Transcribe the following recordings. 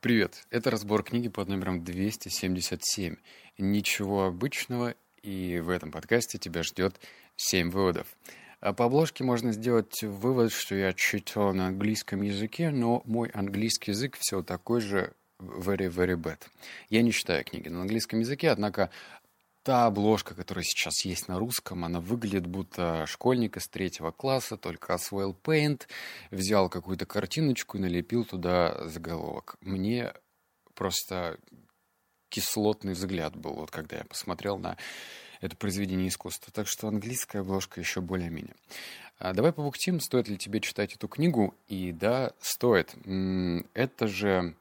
Привет, это разбор книги под номером 277. Ничего обычного, и в этом подкасте тебя ждет 7 выводов. А по обложке можно сделать вывод, что я читал на английском языке, но мой английский язык все такой же very, very bad. Я не читаю книги на английском языке, однако та обложка, которая сейчас есть на русском, она выглядит будто школьник из третьего класса, только освоил Paint, взял какую-то картиночку и налепил туда заголовок. Мне просто кислотный взгляд был, вот когда я посмотрел на это произведение искусства. Так что английская обложка еще более-менее. А давай побухтим, стоит ли тебе читать эту книгу. И да, стоит. Это же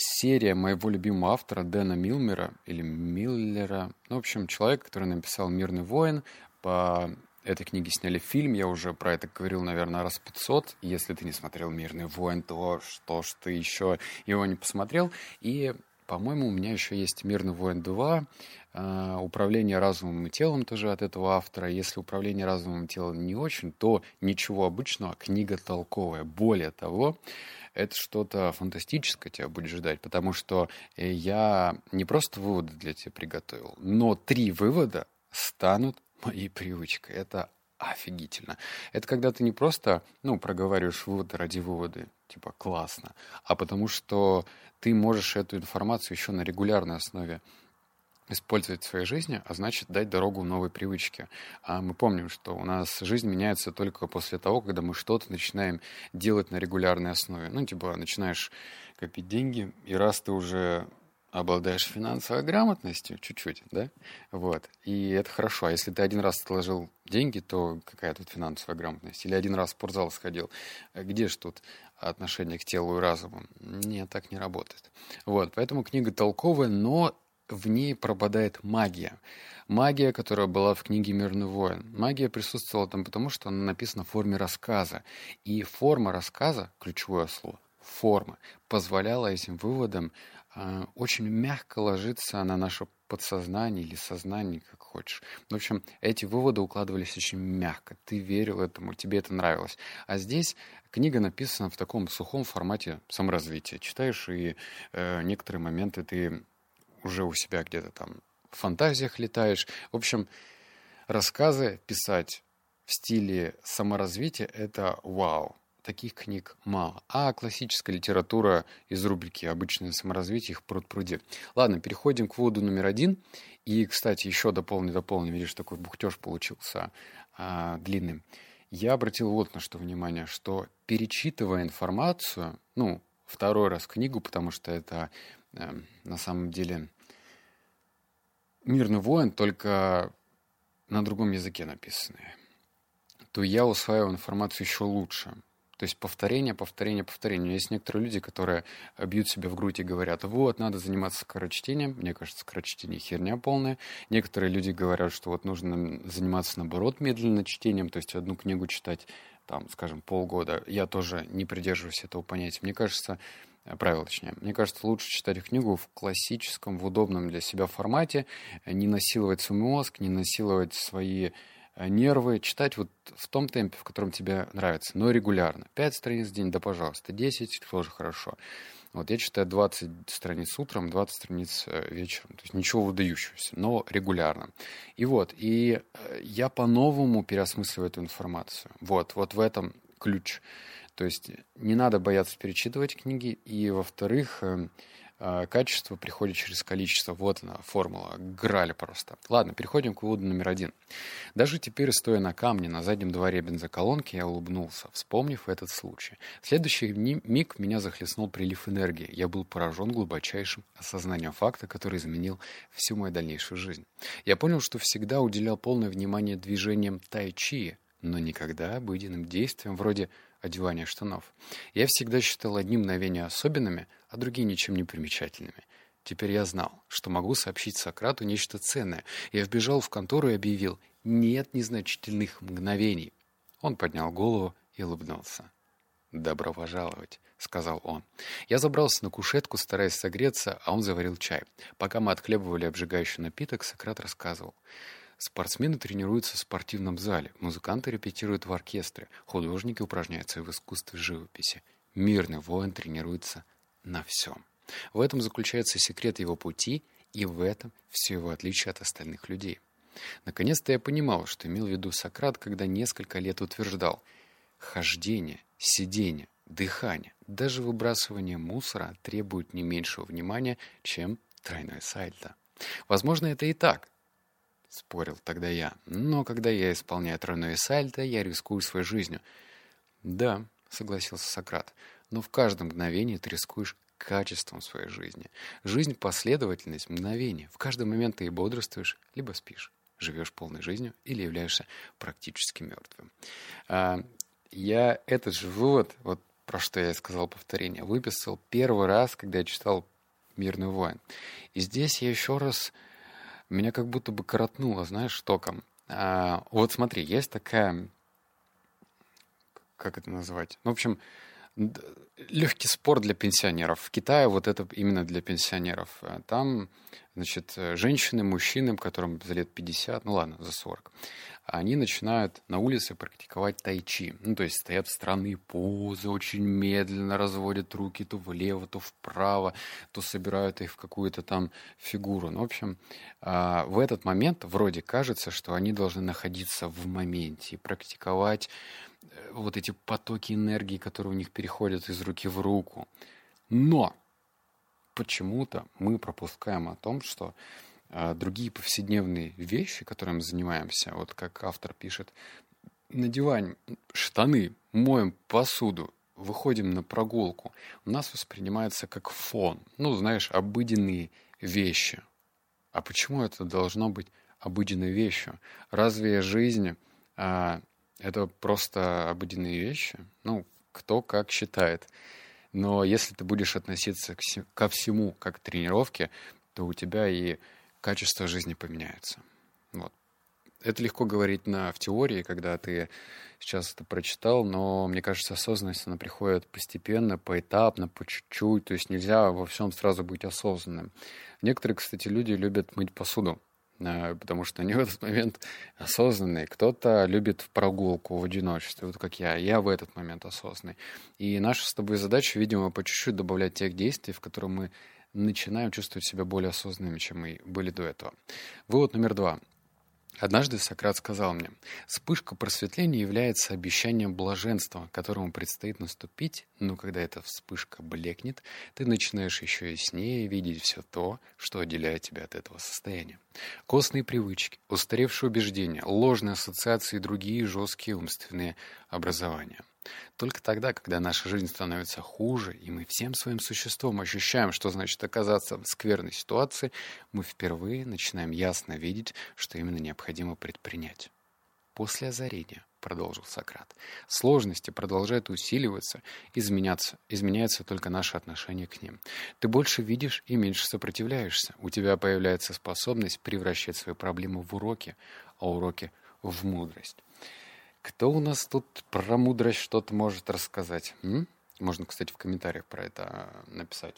серия моего любимого автора Дэна Милмера, или Миллера. Ну, в общем, человек, который написал «Мирный воин». По этой книге сняли фильм, я уже про это говорил, наверное, раз 500. Если ты не смотрел «Мирный воин», то что ж ты еще его не посмотрел. И, по-моему, у меня еще есть «Мирный воин 2», а, «Управление разумом и телом» тоже от этого автора. Если «Управление разумом и телом» не очень, то ничего обычного, книга толковая. Более того, это что-то фантастическое тебя будет ждать, потому что э, я не просто выводы для тебя приготовил, но три вывода станут моей привычкой. Это офигительно. Это когда ты не просто, ну, проговариваешь выводы ради вывода, типа классно, а потому что ты можешь эту информацию еще на регулярной основе использовать в своей жизни, а значит дать дорогу новой привычке. А мы помним, что у нас жизнь меняется только после того, когда мы что-то начинаем делать на регулярной основе. Ну, типа, начинаешь копить деньги, и раз ты уже обладаешь финансовой грамотностью, чуть-чуть, да, вот, и это хорошо. А если ты один раз отложил деньги, то какая тут финансовая грамотность? Или один раз в спортзал сходил, где ж тут отношение к телу и разуму? Нет, так не работает. Вот, поэтому книга толковая, но в ней пропадает магия. Магия, которая была в книге «Мирный воин». Магия присутствовала там потому, что она написана в форме рассказа. И форма рассказа, ключевое слово, форма, позволяла этим выводам э, очень мягко ложиться на наше подсознание или сознание, как хочешь. В общем, эти выводы укладывались очень мягко. Ты верил этому, тебе это нравилось. А здесь книга написана в таком сухом формате саморазвития. Читаешь, и э, некоторые моменты ты уже у себя где-то там в фантазиях летаешь. В общем, рассказы писать в стиле саморазвития — это вау. Таких книг мало. А классическая литература из рубрики «Обычное саморазвитие» их пруд пруди. Ладно, переходим к выводу номер один. И, кстати, еще дополню, дополню. Видишь, такой бухтеж получился а, длинным. Я обратил вот на что внимание, что перечитывая информацию, ну, второй раз книгу, потому что это на самом деле «Мирный воин», только на другом языке написанные, то я усваиваю информацию еще лучше. То есть повторение, повторение, повторение. Есть некоторые люди, которые бьют себя в грудь и говорят, вот, надо заниматься скорочтением. Мне кажется, скорочтение херня полная. Некоторые люди говорят, что вот нужно заниматься, наоборот, медленным чтением, то есть одну книгу читать, там, скажем, полгода. Я тоже не придерживаюсь этого понятия. Мне кажется, Э, правило, точнее. Мне кажется, лучше читать книгу в классическом, в удобном для себя формате, э, не насиловать свой мозг, не насиловать свои э, нервы, читать вот в том темпе, в котором тебе нравится, но регулярно. Пять страниц в день, да пожалуйста, 10 тоже хорошо. Вот я читаю 20 страниц утром, 20 страниц вечером. То есть ничего выдающегося, но регулярно. И вот, и я по-новому переосмысливаю эту информацию. Вот, вот в этом ключ. То есть не надо бояться перечитывать книги. И, во-вторых, э, э, качество приходит через количество. Вот она, формула. Грали просто. Ладно, переходим к выводу номер один. Даже теперь, стоя на камне на заднем дворе бензоколонки, я улыбнулся, вспомнив этот случай. В следующий миг меня захлестнул прилив энергии. Я был поражен глубочайшим осознанием факта, который изменил всю мою дальнейшую жизнь. Я понял, что всегда уделял полное внимание движениям тай-чи, но никогда обыденным действиям вроде одевания штанов. Я всегда считал одни мгновения особенными, а другие ничем не примечательными. Теперь я знал, что могу сообщить Сократу нечто ценное. Я вбежал в контору и объявил «нет незначительных мгновений». Он поднял голову и улыбнулся. «Добро пожаловать», — сказал он. Я забрался на кушетку, стараясь согреться, а он заварил чай. Пока мы отхлебывали обжигающий напиток, Сократ рассказывал. Спортсмены тренируются в спортивном зале, музыканты репетируют в оркестре, художники упражняются в искусстве живописи. Мирный воин тренируется на всем. В этом заключается секрет его пути, и в этом все его отличие от остальных людей. Наконец-то я понимал, что имел в виду Сократ, когда несколько лет утверждал «хождение, сидение, дыхание, даже выбрасывание мусора требуют не меньшего внимания, чем тройное сальто». Возможно, это и так, спорил тогда я. Но когда я исполняю тройное сальто, я рискую своей жизнью. Да, согласился Сократ, но в каждом мгновении ты рискуешь качеством своей жизни. Жизнь — последовательность, мгновение. В каждый момент ты и бодрствуешь, либо спишь живешь полной жизнью или являешься практически мертвым. А, я этот же вывод, вот про что я сказал повторение, выписал первый раз, когда я читал «Мирный воин». И здесь я еще раз... Меня как будто бы коротнуло, знаешь, током. А, вот смотри, есть такая... Как это назвать? Ну, в общем, легкий спор для пенсионеров. В Китае вот это именно для пенсионеров. А там, значит, женщины, мужчины, которым за лет 50, ну ладно, за 40, они начинают на улице практиковать тайчи. Ну, то есть стоят в странные позы, очень медленно разводят руки то влево, то вправо, то собирают их в какую-то там фигуру. Ну, в общем, а, в этот момент вроде кажется, что они должны находиться в моменте и практиковать Э, вот эти потоки энергии, которые у них переходят из руки в руку. Но почему-то мы пропускаем о том, что а, другие повседневные вещи, которыми занимаемся, вот как автор пишет, надеваем штаны, моем посуду, выходим на прогулку, у нас воспринимается как фон. Ну, знаешь, обыденные вещи. А почему это должно быть обыденной вещью? Разве жизнь а, это просто обыденные вещи. Ну, кто как считает. Но если ты будешь относиться ко всему как к тренировке, то у тебя и качество жизни поменяется. Вот. Это легко говорить на, в теории, когда ты сейчас это прочитал, но мне кажется, осознанность, она приходит постепенно, поэтапно, по чуть-чуть, то есть нельзя во всем сразу быть осознанным. Некоторые, кстати, люди любят мыть посуду. Э, потому что они в этот момент осознанные. Кто-то любит прогулку, в одиночестве, вот как я. Я в этот момент осознанный. И наша с тобой задача, видимо, по чуть-чуть добавлять тех действий, в которые мы начинаем чувствовать себя более осознанными, чем мы были до этого. Вывод номер два. Однажды Сократ сказал мне, «Вспышка просветления является обещанием блаженства, которому предстоит наступить, но когда эта вспышка блекнет, ты начинаешь еще яснее видеть все то, что отделяет тебя от этого состояния. Костные привычки, устаревшие убеждения, ложные ассоциации и другие жесткие умственные образования. Только тогда, когда наша жизнь становится хуже, и мы всем своим существом ощущаем, что значит оказаться в скверной ситуации, мы впервые начинаем ясно видеть, что именно необходимо предпринять. После озарения, продолжил Сократ, сложности продолжают усиливаться, изменяться, изменяется только наше отношение к ним. Ты больше видишь и меньше сопротивляешься. У тебя появляется способность превращать свои проблемы в уроки, а уроки в мудрость. Кто у нас тут про мудрость что-то может рассказать? М? Можно, кстати, в комментариях про это а, написать.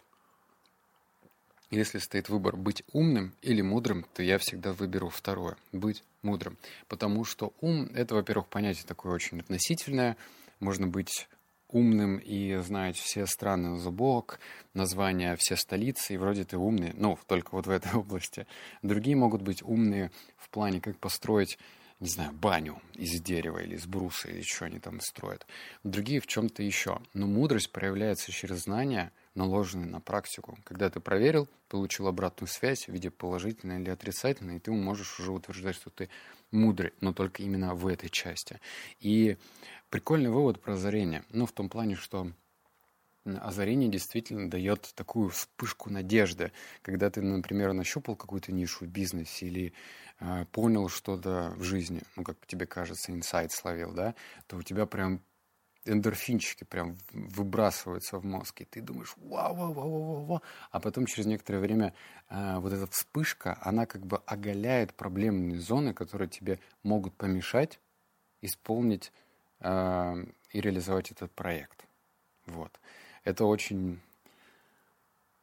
Если стоит выбор быть умным или мудрым, то я всегда выберу второе – быть мудрым. Потому что ум – это, во-первых, понятие такое очень относительное. Можно быть умным и знать все страны на зубок, названия все столицы, и вроде ты умный, ну, только вот в этой области. Другие могут быть умные в плане, как построить не знаю, баню из дерева или из бруса, или что они там строят. Другие в чем-то еще. Но мудрость проявляется через знания, наложенные на практику. Когда ты проверил, получил обратную связь в виде положительной или отрицательной, и ты можешь уже утверждать, что ты мудрый, но только именно в этой части. И прикольный вывод про озарение. Ну, в том плане, что озарение действительно дает такую вспышку надежды, когда ты, например, нащупал какую-то нишу в бизнесе или э, понял что-то в жизни, ну, как тебе кажется, инсайт словил, да, то у тебя прям эндорфинчики прям выбрасываются в мозг, и ты думаешь, вау, вау, вау, вау, вау, а потом через некоторое время э, вот эта вспышка, она как бы оголяет проблемные зоны, которые тебе могут помешать исполнить э, и реализовать этот проект. Вот. Это очень...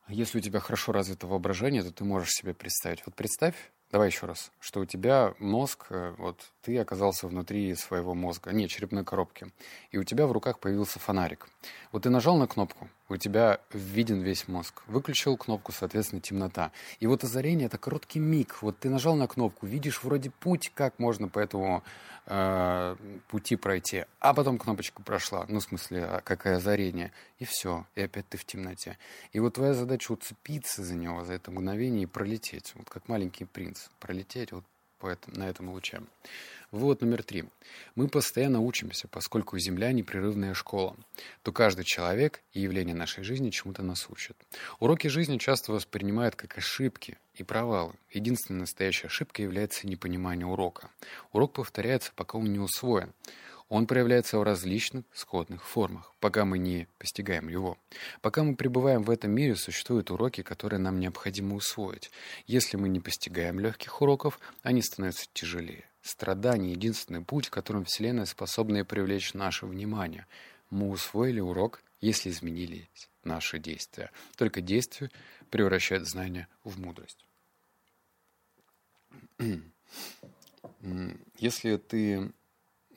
Если у тебя хорошо развито воображение, то ты можешь себе представить. Вот представь, давай еще раз, что у тебя мозг, э, вот ты оказался внутри своего мозга, не, черепной коробки, и у тебя в руках появился фонарик. Вот ты нажал на кнопку, у тебя виден весь мозг. Выключил кнопку, соответственно, темнота. И вот озарение — это короткий миг. Вот ты нажал на кнопку, видишь вроде путь, как можно по этому э, пути пройти, а потом кнопочка прошла, ну, в смысле, а какое озарение, и все, и опять ты в темноте. И вот твоя задача уцепиться за него, за это мгновение и пролететь, вот как маленький принц, пролететь вот на этом луче. Вывод номер три. Мы постоянно учимся, поскольку Земля — непрерывная школа, то каждый человек и явление нашей жизни чему-то нас учат. Уроки жизни часто воспринимают как ошибки и провалы. Единственная настоящая ошибка является непонимание урока. Урок повторяется, пока он не усвоен. Он проявляется в различных сходных формах, пока мы не постигаем его. Пока мы пребываем в этом мире, существуют уроки, которые нам необходимо усвоить. Если мы не постигаем легких уроков, они становятся тяжелее. Страдание — единственный путь, которым Вселенная способна привлечь наше внимание. Мы усвоили урок, если изменились наши действия. Только действия превращают знания в мудрость. Если ты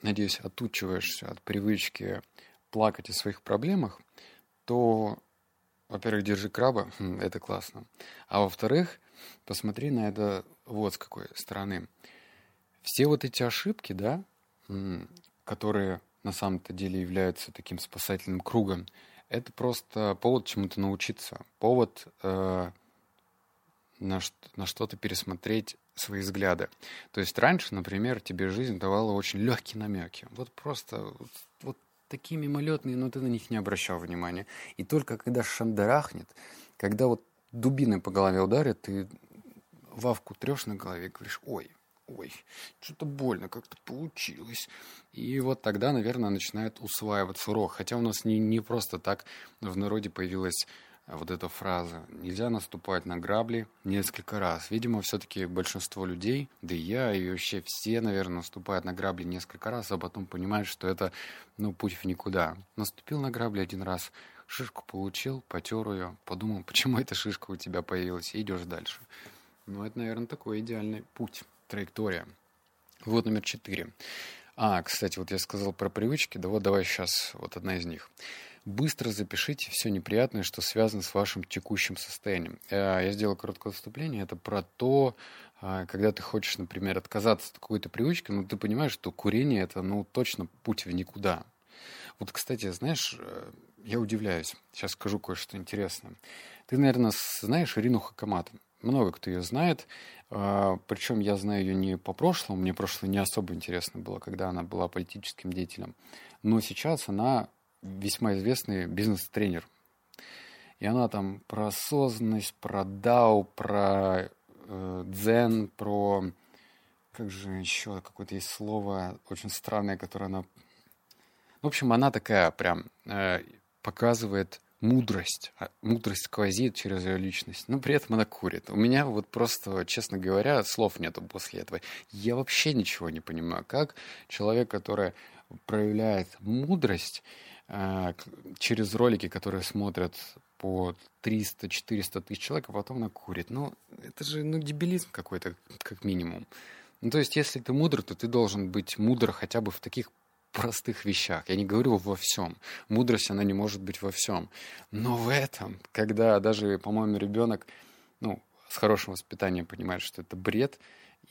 надеюсь, отучиваешься от привычки плакать о своих проблемах, то, во-первых, держи краба, хм, это классно. А во-вторых, посмотри на это вот с какой стороны. Все вот эти ошибки, да, которые на самом-то деле являются таким спасательным кругом, это просто повод чему-то научиться, повод э, на, на что-то пересмотреть свои взгляды. То есть раньше, например, тебе жизнь давала очень легкие намеки. Вот просто вот, вот такие мимолетные, но ты на них не обращал внимания. И только когда шандарахнет, когда вот дубиной по голове ударит, ты вавку трешь на голове и говоришь, ой, ой, что-то больно как-то получилось. И вот тогда, наверное, начинает усваиваться урок. Хотя у нас не, не просто так в народе появилась вот эта фраза «нельзя наступать на грабли несколько раз». Видимо, все-таки большинство людей, да и я, и вообще все, наверное, наступают на грабли несколько раз, а потом понимают, что это, ну, путь в никуда. Наступил на грабли один раз, шишку получил, потер ее, подумал, почему эта шишка у тебя появилась, и идешь дальше. Ну, это, наверное, такой идеальный путь, траектория. Вот номер четыре. А, кстати, вот я сказал про привычки, да вот давай сейчас вот одна из них. Быстро запишите все неприятное, что связано с вашим текущим состоянием. Э, я сделал короткое выступление. Это про то, а, когда ты хочешь, например, отказаться от какой-то привычки, но ты понимаешь, что курение это, ну, точно путь в никуда. Вот, кстати, знаешь, э, я удивляюсь. Сейчас скажу кое-что интересное. Ты, наверное, знаешь Ирину Хакамату. Много кто ее знает. А, Причем я знаю ее не по прошлому. Мне прошлое не особо интересно было, когда она была политическим деятелем. Но сейчас она весьма известный бизнес-тренер. И она там про осознанность, про дау, про э, дзен, про... Как же еще какое-то есть слово очень странное, которое она... В общем, она такая прям э, показывает мудрость. А мудрость сквозит через ее личность. Но при этом она курит. У меня вот просто, честно говоря, слов нету после этого. Я вообще ничего не понимаю. Как человек, который проявляет мудрость, через ролики, которые смотрят по 300-400 тысяч человек, а потом она курит. Ну, это же ну, дебилизм какой-то, как минимум. Ну, то есть, если ты мудр, то ты должен быть мудр хотя бы в таких простых вещах. Я не говорю во всем. Мудрость, она не может быть во всем. Но в этом, когда даже, по-моему, ребенок, ну, с хорошим воспитанием понимает, что это бред,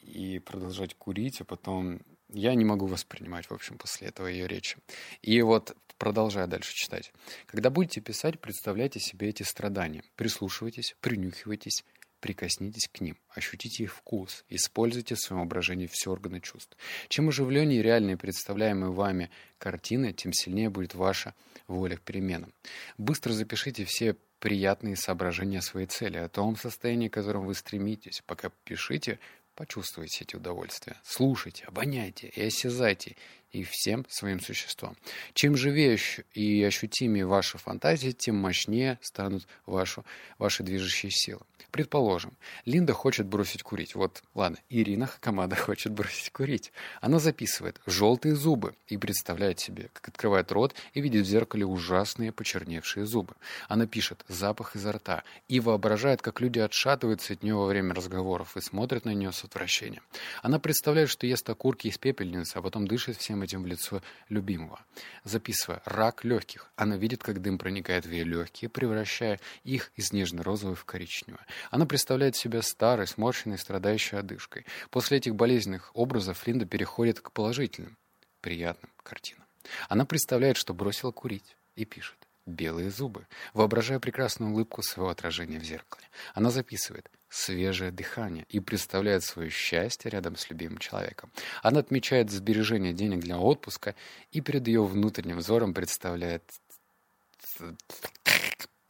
и продолжать курить, а потом я не могу воспринимать, в общем, после этого ее речи. И вот, продолжая дальше читать. Когда будете писать, представляйте себе эти страдания. Прислушивайтесь, принюхивайтесь, прикоснитесь к ним, ощутите их вкус, используйте в своем воображении все органы чувств. Чем оживленнее реальные представляемые вами картины, тем сильнее будет ваша воля к переменам. Быстро запишите все приятные соображения о своей цели, о том состоянии, к которому вы стремитесь. Пока пишите, Почувствуйте эти удовольствия. Слушайте, обоняйте и осязайте. и всем своим существом. Чем живее и ощутимее ваша фантазия, тем мощнее станут вашу, ваши движущие силы. Предположим, Линда хочет бросить курить. Вот, ладно, Ирина Хакамада хочет бросить курить. Она записывает желтые зубы и представляет себе, как открывает рот и видит в зеркале ужасные почерневшие зубы. Она пишет запах изо рта и воображает, как люди отшатываются от нее во время разговоров и смотрят на нее с отвращением. Она представляет, что ест окурки из пепельницы, а потом дышит всем этим в лицо любимого. Записывая рак легких, она видит, как дым проникает в ее легкие, превращая их из нежно-розового в коричневое. Она представляет себя старой, сморщенной, страдающей одышкой. После этих болезненных образов Линда переходит к положительным, приятным картинам. Она представляет, что бросила курить, и пишет белые зубы, воображая прекрасную улыбку своего отражения в зеркале. Она записывает свежее дыхание и представляет свое счастье рядом с любимым человеком. Она отмечает сбережение денег для отпуска и перед ее внутренним взором представляет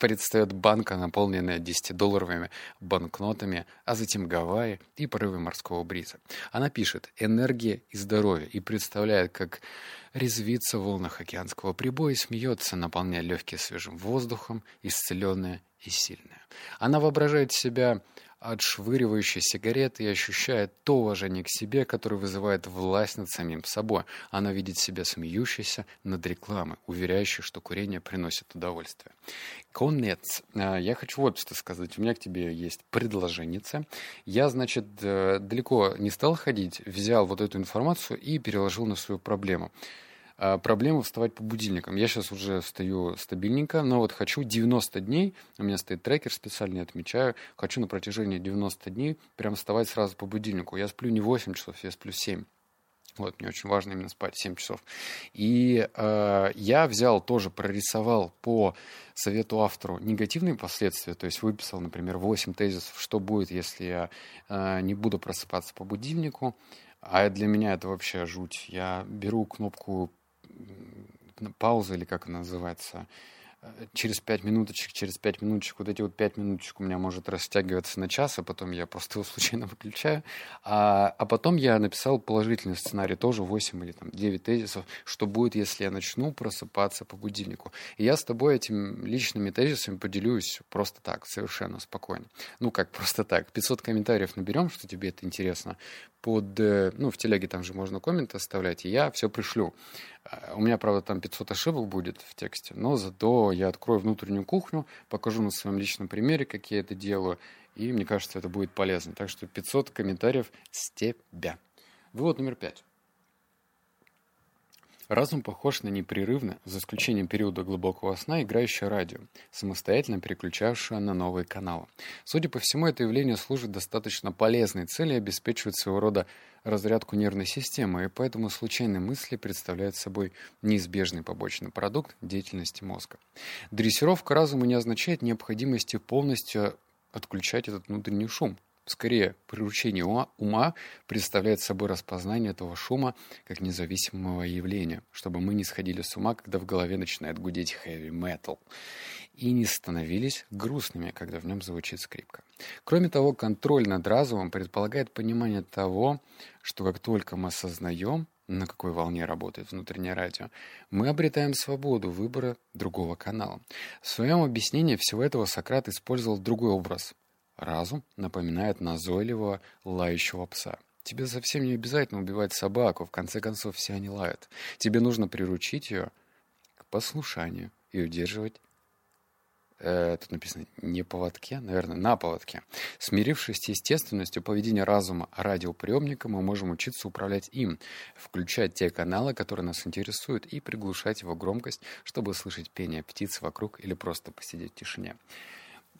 предстает банка, наполненная 10-долларовыми банкнотами, а затем Гавайи и порывы морского бриза. Она пишет «энергия и здоровье» и представляет, как резвится в волнах океанского прибоя смеется, наполняя легкие свежим воздухом, исцеленная и сильная. Она воображает себя отшвыривающей сигареты и ощущает то уважение к себе, которое вызывает власть над самим собой. Она видит себя смеющейся над рекламой, уверяющей, что курение приносит удовольствие. Конец. А, я хочу вот что сказать. У меня к тебе есть предложение. Я, значит, э, далеко не стал ходить, взял вот эту информацию и переложил на свою проблему. А, проблема вставать по будильникам. Я сейчас уже встаю стабильненько, но вот хочу 90 дней, у меня стоит трекер специальный, отмечаю, хочу на протяжении 90 дней прям вставать сразу по будильнику. Я сплю не 8 часов, я сплю 7. Вот, мне очень важно именно спать 7 часов. И э, я взял тоже, прорисовал по совету автору негативные последствия, то есть выписал, например, 8 тезисов, что будет, если я э, не буду просыпаться по будильнику. А для меня это вообще жуть. Я беру кнопку пауза или как она называется, через пять минуточек, через пять минуточек, вот эти вот пять минуточек у меня может растягиваться на час, а потом я просто его случайно выключаю. А, а потом я написал положительный сценарий, тоже 8 или там 9 тезисов, что будет, если я начну просыпаться по будильнику. И я с тобой этими личными тезисами поделюсь просто так, совершенно спокойно. Ну, как просто так. 500 комментариев наберем, что тебе это интересно. Под, э, ну, в телеге там же можно комменты оставлять, и я все пришлю. А, у меня, правда, там 500 ошибок будет в тексте, но зато я открою внутреннюю кухню, покажу на своем личном примере, как я это делаю, и мне кажется, это будет полезно. Так что 500 комментариев с тебя. Вывод номер пять. Разум похож на непрерывно, за исключением периода глубокого сна, играющее радио, самостоятельно переключавшее на новые каналы. Судя по всему, это явление служит достаточно полезной цели и обеспечивает своего рода разрядку нервной системы, и поэтому случайные мысли представляют собой неизбежный побочный продукт деятельности мозга. Дрессировка разума не означает необходимости полностью отключать этот внутренний шум – Скорее, приручение ума, ума представляет собой распознание этого шума как независимого явления, чтобы мы не сходили с ума, когда в голове начинает гудеть metal, и не становились грустными, когда в нем звучит скрипка. Кроме того, контроль над разумом предполагает понимание того, что как только мы осознаем, на какой волне работает внутреннее радио, мы обретаем свободу выбора другого канала. В своем объяснении всего этого Сократ использовал другой образ Разум напоминает назойливого лающего пса. Тебе совсем не обязательно убивать собаку, в конце концов все они лают. Тебе нужно приручить ее к послушанию и удерживать э, тут написано не поводке, наверное, на поводке. Смирившись с естественностью поведения разума радиоприемника, мы можем учиться управлять им, включать те каналы, которые нас интересуют, и приглушать его громкость, чтобы слышать пение птиц вокруг или просто посидеть в тишине.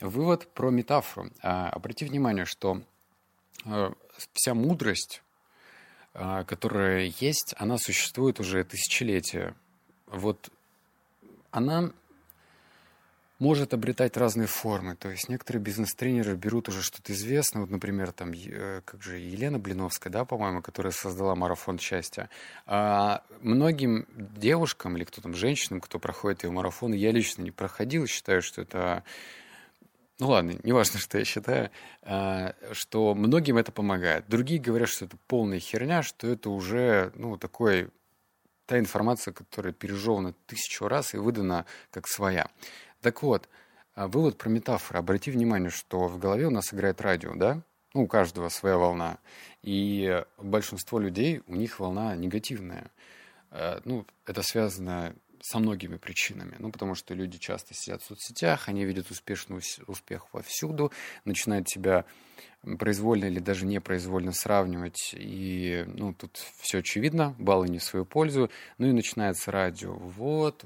Вывод про метафору. А, обрати внимание, что а, вся мудрость, а, которая есть, она существует уже тысячелетия. Вот она может обретать разные формы. То есть некоторые бизнес-тренеры берут уже что-то известное. Вот, например, там, э, как же, Елена Блиновская, да, по-моему, которая создала марафон счастья. А многим девушкам или кто там, женщинам, кто проходит ее марафон, я лично не проходил, считаю, что это ну ладно, неважно, что я считаю, а, что многим это помогает. Другие говорят, что это полная херня, что это уже, ну, такой та информация, которая пережевана тысячу раз и выдана как своя. Так вот, а, вывод про метафоры. Обрати внимание, что в голове у нас играет радио, да? Ну, у каждого своя волна. И большинство людей, у них волна негативная. А, ну, это связано со многими причинами. Ну, потому что люди часто сидят в соцсетях, они видят успешный успех вовсюду, начинают себя произвольно или даже непроизвольно сравнивать. И, ну, тут все очевидно, баллы не в свою пользу. Ну и начинается радио. Вот,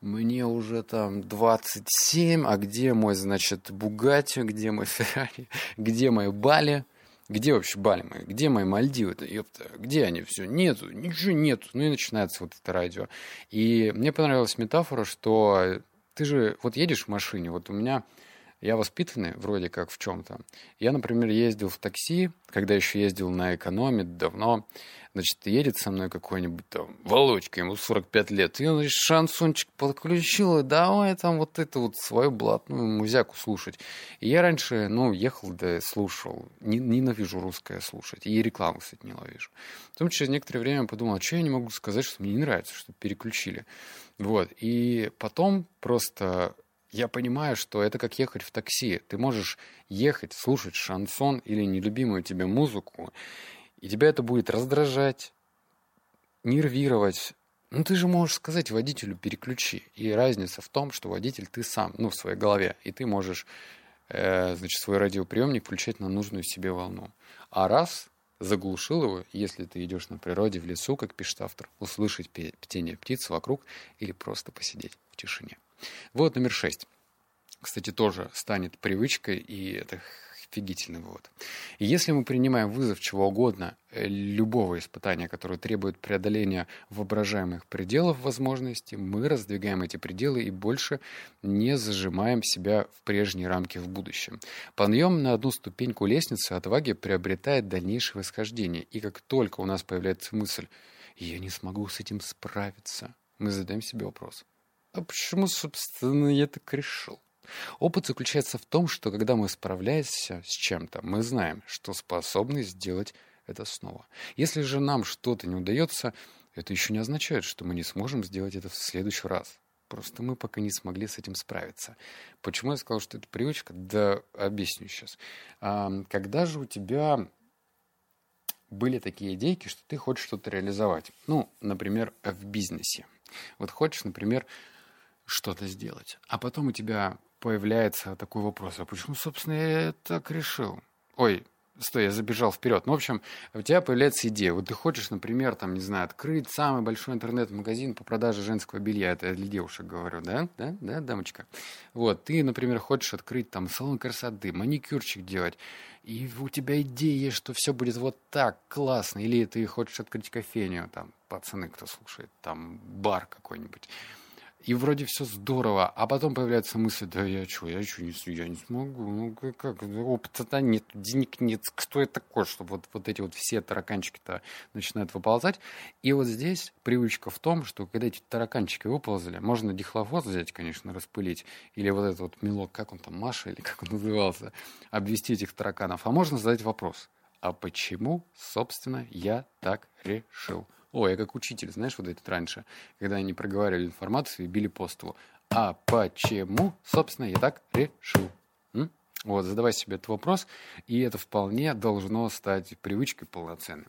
мне уже там 27, а где мой, значит, Бугатти, где мой Феррари, где мои Бали? Где вообще Бали мои? Где мои Мальдивы? -то, ёпта, где они все? Нету, ничего нету. Ну и начинается вот это радио. И мне понравилась метафора, что ты же вот едешь в машине, вот у меня я воспитанный вроде как в чем-то. Я, например, ездил в такси, когда еще ездил на экономе давно. Значит, едет со мной какой-нибудь там Володька, ему 45 лет, и он, значит, шансончик подключил, и давай там вот это вот свою блатную музяку слушать. И я раньше, ну, ехал да слушал. Ненавижу русское слушать. И рекламу, кстати, не ловишь. Потом через некоторое время подумал, а что я не могу сказать, что мне не нравится, что переключили. Вот. И потом просто я понимаю, что это как ехать в такси. Ты можешь ехать, слушать шансон или нелюбимую тебе музыку, и тебя это будет раздражать, нервировать. Ну, ты же можешь сказать водителю «переключи». И разница в том, что водитель ты сам, ну, в своей голове. И ты можешь, э, значит, свой радиоприемник включать на нужную себе волну. А раз заглушил его, если ты идешь на природе в лесу, как пишет автор, услышать пение птиц вокруг или просто посидеть в тишине. Вывод номер шесть. Кстати, тоже станет привычкой, и это офигительный вывод. И если мы принимаем вызов чего угодно, э, любого испытания, которое требует преодоления воображаемых пределов возможностей, мы раздвигаем эти пределы и больше не зажимаем себя в прежние рамки в будущем. Подъем на одну ступеньку лестницы отваги приобретает дальнейшее восхождение. И как только у нас появляется мысль «я не смогу с этим справиться», мы задаем себе вопрос – а почему, собственно, я так решил? Опыт заключается в том, что когда мы справляемся с чем-то, мы знаем, что способны сделать это снова. Если же нам что-то не удается, это еще не означает, что мы не сможем сделать это в следующий раз. Просто мы пока не смогли с этим справиться. Почему я сказал, что это привычка? Да объясню сейчас. А, когда же у тебя были такие идейки, что ты хочешь что-то реализовать? Ну, например, в бизнесе. Вот хочешь, например, что-то сделать. А потом у тебя появляется такой вопрос, а почему, собственно, я так решил? Ой, стой, я забежал вперед. Ну, в общем, у тебя появляется идея. Вот ты хочешь, например, там, не знаю, открыть самый большой интернет-магазин по продаже женского белья. Это я для девушек говорю, да? Да, да, дамочка? Вот, ты, например, хочешь открыть там салон красоты, маникюрчик делать. И у тебя идея, что все будет вот так классно. Или ты хочешь открыть кофейню, там, пацаны, кто слушает, там, бар какой-нибудь и вроде все здорово, а потом появляется мысль, да я что, я что, не, я не смогу, ну как, опыта нет, денег нет, кто я такой, чтобы вот, вот эти вот все тараканчики-то начинают выползать. И вот здесь привычка в том, что когда эти тараканчики выползали, можно дихлофос взять, конечно, распылить, или вот этот вот мелок, как он там, Маша, или как он назывался, обвести этих тараканов, а можно задать вопрос, а почему, собственно, я так решил? О, я как учитель, знаешь, вот этот раньше, когда они проговаривали информацию и били по столу. А почему, собственно, я так решил? М? Вот, задавай себе этот вопрос, и это вполне должно стать привычкой полноценной.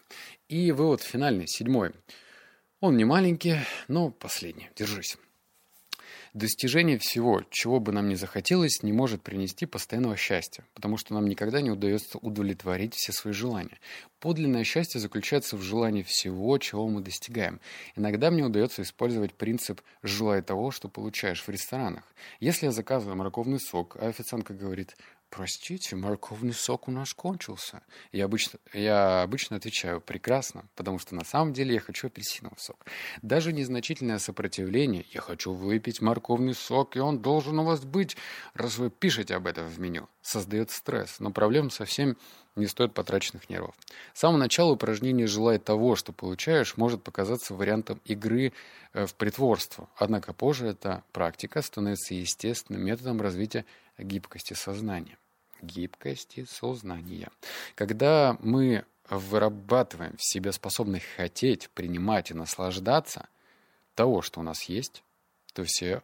И вывод финальный, седьмой. Он не маленький, но последний. Держись. Достижение всего, чего бы нам ни захотелось, не может принести постоянного счастья, потому что нам никогда не удается удовлетворить все свои желания. Подлинное счастье заключается в желании всего, чего мы достигаем. Иногда мне удается использовать принцип «желай того, что получаешь» в ресторанах. Если я заказываю морковный сок, а официантка говорит Простите, морковный сок у нас кончился. Я обычно, я обычно отвечаю прекрасно, потому что на самом деле я хочу апельсиновый сок. Даже незначительное сопротивление, я хочу выпить морковный сок, и он должен у вас быть, раз вы пишете об этом в меню, создает стресс, но проблем совсем не стоит потраченных нервов. С самого начала упражнение «желай того, что получаешь» может показаться вариантом игры э, в притворство. Однако позже эта практика становится естественным методом развития гибкости сознания. Гибкости сознания. Когда мы вырабатываем в себе способность хотеть, принимать и наслаждаться, того, что у нас есть, то все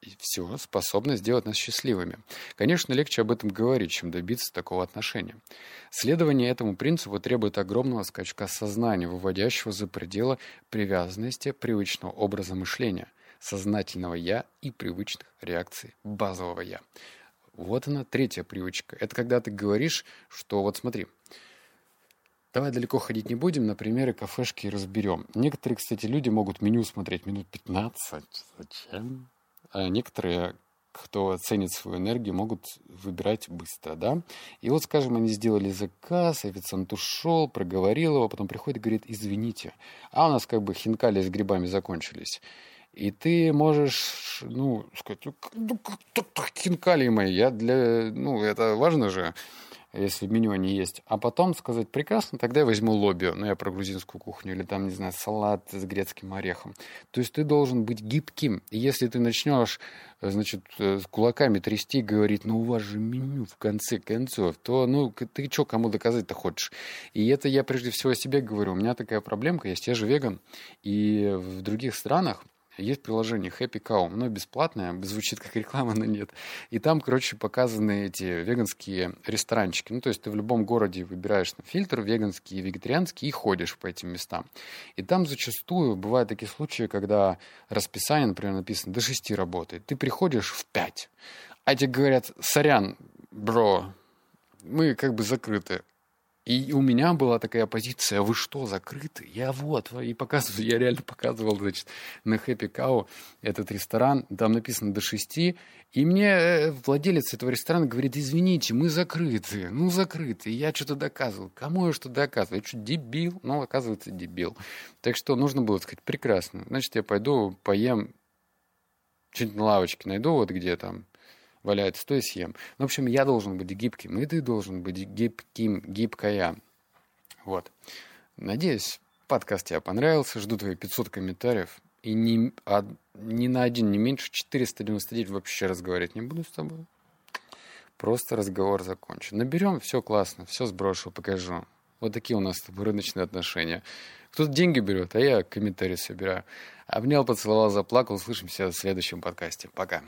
и все способно сделать нас счастливыми. Конечно, легче об этом говорить, чем добиться такого отношения. Следование этому принципу требует огромного скачка сознания, выводящего за пределы привязанности привычного образа мышления, сознательного «я» и привычных реакций базового «я». Вот она, третья привычка. Это когда ты говоришь, что вот смотри, Давай далеко ходить не будем, на примеры кафешки разберем. Некоторые, кстати, люди могут меню смотреть минут 15. Зачем? А некоторые, кто ценит свою энергию, могут выбирать быстро, да. И вот, скажем, они сделали заказ, официант ушел, проговорил его, потом приходит и говорит, извините, а у нас как бы хинкали с грибами закончились. И ты можешь, ну, сказать, ну, хинкали мои, я для, ну, это важно же если меню они есть, а потом сказать, прекрасно, тогда я возьму лобио, ну, я про грузинскую кухню, или там, не знаю, салат с грецким орехом. То есть ты должен быть гибким. И если ты начнешь, значит, с кулаками трясти, говорить, ну, у вас же меню в конце концов, то, ну, ты что, кому доказать-то хочешь? И это я прежде всего о себе говорю. У меня такая проблемка я же веган, и в других странах есть приложение Happy Cow, оно бесплатное, звучит как реклама, но нет. И там, короче, показаны эти веганские ресторанчики. Ну, то есть ты в любом городе выбираешь на фильтр веганский и вегетарианский и ходишь по этим местам. И там зачастую бывают такие случаи, когда расписание, например, написано до 6 работает. Ты приходишь в 5, а тебе говорят, сорян, бро, мы как бы закрыты. И у меня была такая позиция, вы что, закрыты? Я вот, и показываю, я реально показывал, значит, на Happy Cow этот ресторан, там написано до шести, и мне э, владелец этого ресторана говорит, извините, мы закрыты, ну закрыты. И я что-то доказывал. Кому я что доказываю? Я что, дебил? Ну, оказывается, дебил. Так что нужно было сказать, прекрасно. Значит, я пойду поем, что-нибудь на лавочке найду, вот где там, валяется, то и съем. Ну, в общем, я должен быть гибким, и ты должен быть гибким, гибкая. Вот. Надеюсь, подкаст тебе понравился. Жду твои 500 комментариев. И ни, а, ни на один, не меньше 499 вообще разговаривать не буду с тобой. Просто разговор закончен. Наберем, все классно, все сброшу, покажу. Вот такие у нас рыночные отношения. Кто-то деньги берет, а я комментарии собираю. Обнял, поцеловал, заплакал. Услышимся в следующем подкасте. Пока.